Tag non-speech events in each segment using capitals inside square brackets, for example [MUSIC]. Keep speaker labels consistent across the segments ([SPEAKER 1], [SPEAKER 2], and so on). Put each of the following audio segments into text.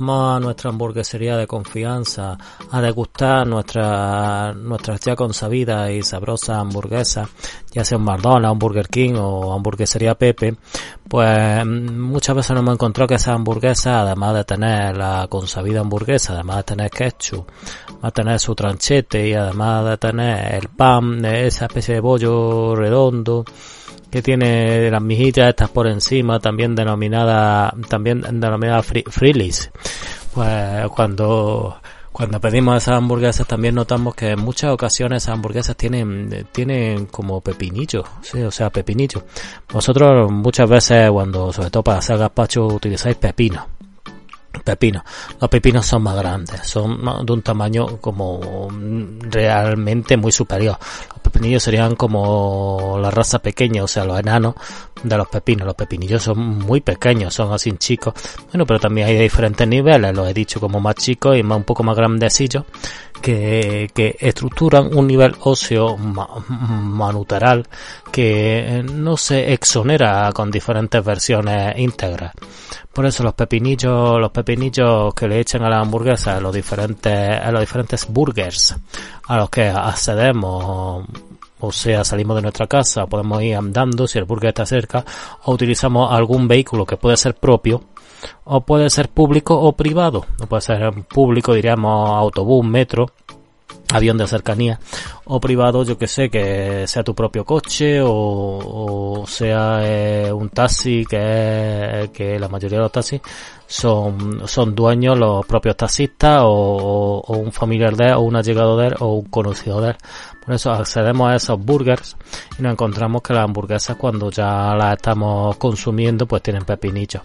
[SPEAKER 1] Vamos a nuestra hamburguesería de confianza a degustar nuestra, nuestras ya consabidas y sabrosas hamburguesas, ya sea un McDonald's, un Burger King o hamburguesería Pepe, pues muchas veces nos hemos encontrado que esas hamburguesas, además de tener la consabida hamburguesa, además de tener ketchup, va a tener su tranchete y además de tener el pan, esa especie de bollo redondo, que tiene las mijitas estas por encima, también denominada, también denominada frillis. Pues cuando, cuando pedimos esas hamburguesas también notamos que en muchas ocasiones esas hamburguesas tienen, tienen como pepinillos, sí, o sea, pepinillos. Vosotros muchas veces cuando, sobre todo para hacer gazpacho, utilizáis pepino pepinos. Los pepinos son más grandes, son de un tamaño como realmente muy superior. Los pepinillos serían como la raza pequeña, o sea, los enanos de los pepinos. Los pepinillos son muy pequeños, son así chicos. Bueno, pero también hay diferentes niveles, los he dicho como más chicos y más un poco más grandecillos que, que estructuran un nivel óseo manuteral que no se exonera con diferentes versiones íntegras. Por eso los pepinillos, los pepinillos que le echan a la hamburguesa, a los diferentes, a los diferentes burgers a los que accedemos, o sea, salimos de nuestra casa, podemos ir andando si el burger está cerca, o utilizamos algún vehículo que puede ser propio, o puede ser público o privado. No puede ser público, diríamos autobús, metro, avión de cercanía o privado, yo que sé, que sea tu propio coche o, sea eh, un taxi que, que la mayoría de los taxis son, son dueños los propios taxistas o, un familiar de él o un allegado de él o un conocido de él. Por eso accedemos a esos burgers y nos encontramos que las hamburguesas cuando ya las estamos consumiendo pues tienen pepinillos.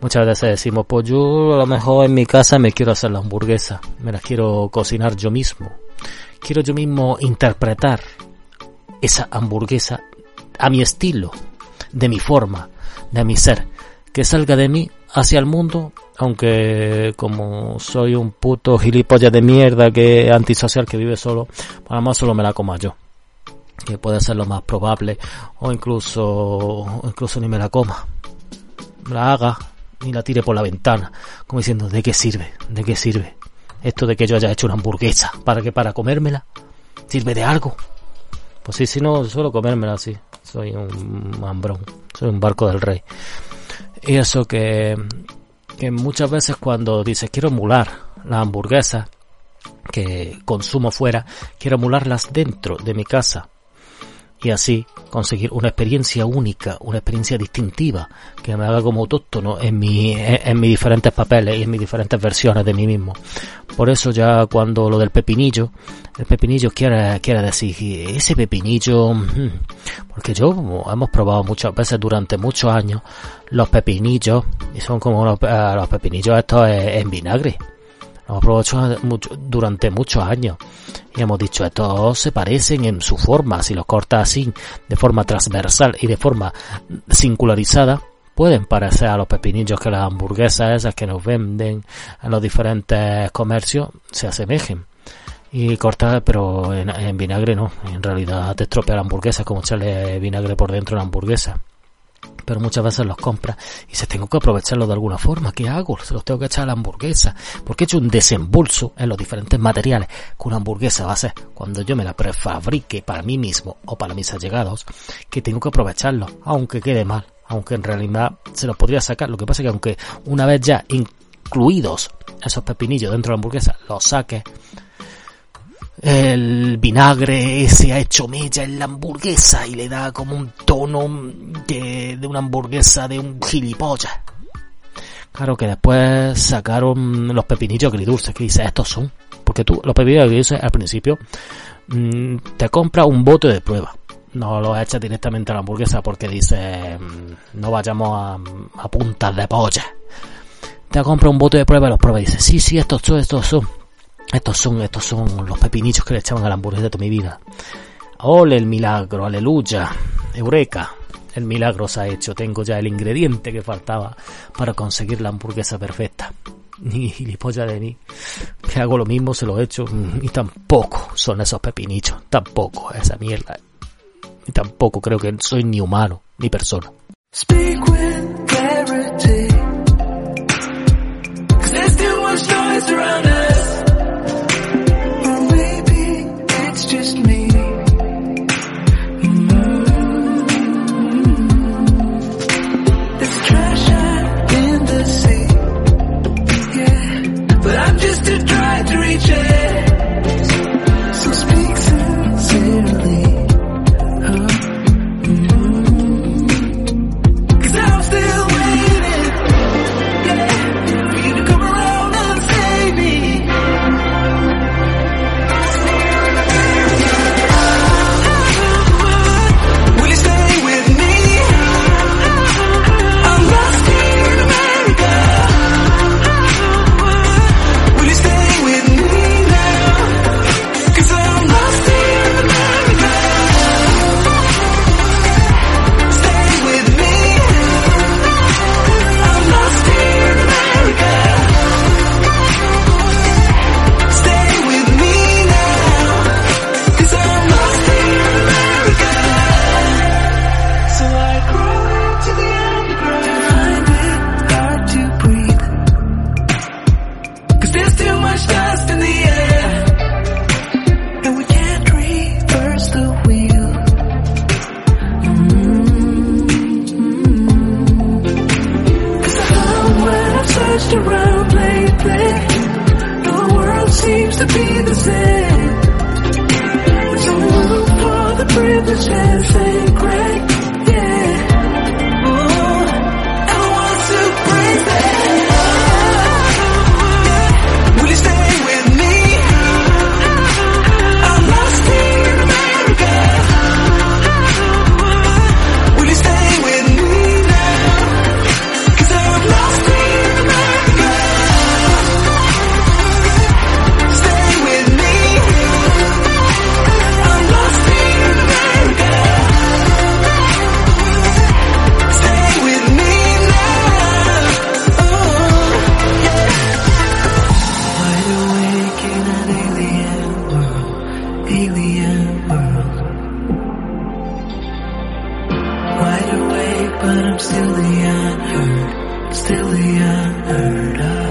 [SPEAKER 1] Muchas veces decimos pues yo a lo mejor en mi casa me quiero hacer la hamburguesa, me las quiero cocinar yo mismo. Quiero yo mismo interpretar esa hamburguesa a mi estilo, de mi forma, de mi ser, que salga de mí hacia el mundo, aunque como soy un puto gilipollas de mierda que antisocial que vive solo, pues además solo me la coma yo. Que puede ser lo más probable, o incluso, incluso ni me la coma. La haga y la tire por la ventana, como diciendo, ¿de qué sirve? ¿De qué sirve? Esto de que yo haya hecho una hamburguesa, ¿para qué? ¿Para comérmela? ¿Sirve de algo? Pues sí, si no, suelo comérmela así. Soy un hambrón, soy un barco del rey. Y eso que, que muchas veces cuando dices quiero emular la hamburguesa que consumo fuera, quiero emularlas dentro de mi casa y así conseguir una experiencia única, una experiencia distintiva que me haga como autóctono en, mi, en, mis diferentes papeles y en mis diferentes versiones de mí mismo. Por eso ya cuando lo del pepinillo, el pepinillo quiere, quiere decir, ese pepinillo, mm, porque yo hemos probado muchas veces durante muchos años los pepinillos y son como los, eh, los pepinillos estos en vinagre lo hemos probado durante muchos años. Y hemos dicho, estos se parecen en su forma. Si los cortas así, de forma transversal y de forma singularizada, pueden parecer a los pepinillos que las hamburguesas esas que nos venden en los diferentes comercios se asemejen. Y cortar, pero en, vinagre no. En realidad te estropea la hamburguesa, como echarle vinagre por dentro a la hamburguesa pero muchas veces los compras y se tengo que aprovecharlo de alguna forma. ¿Qué hago? Se los tengo que echar a la hamburguesa. Porque he hecho un desembolso en los diferentes materiales que una hamburguesa va a ser cuando yo me la prefabrique para mí mismo o para mis allegados, que tengo que aprovecharlo, aunque quede mal, aunque en realidad se los podría sacar. Lo que pasa es que aunque una vez ya incluidos esos pepinillos dentro de la hamburguesa, los saque, el vinagre se ha hecho mella en la hamburguesa y le da como un tono de, de una hamburguesa de un gilipollas. Claro que después sacaron los pepinillos agridulces, que dice, estos son. Porque tú, los pepinillos agridulces al principio mm, te compras un bote de prueba. No lo echas directamente a la hamburguesa porque dice, mm, no vayamos a, a puntas de polla. Te compras un bote de prueba y los pruebas y dices, sí, sí, estos son, estos son. Estos son, estos son los pepinillos que le echaban a la hamburguesa de toda mi vida. Ole el milagro, aleluya, eureka. El milagro se ha hecho, tengo ya el ingrediente que faltaba para conseguir la hamburguesa perfecta. [LAUGHS] Ni gilipollas de mí. Que hago lo mismo, se lo he hecho. [LAUGHS] Y tampoco son esos pepinillos. Tampoco esa mierda. Y tampoco creo que soy ni humano, ni persona.
[SPEAKER 2] to run. world. Wide awake, but I'm still the unheard, still the unheard of.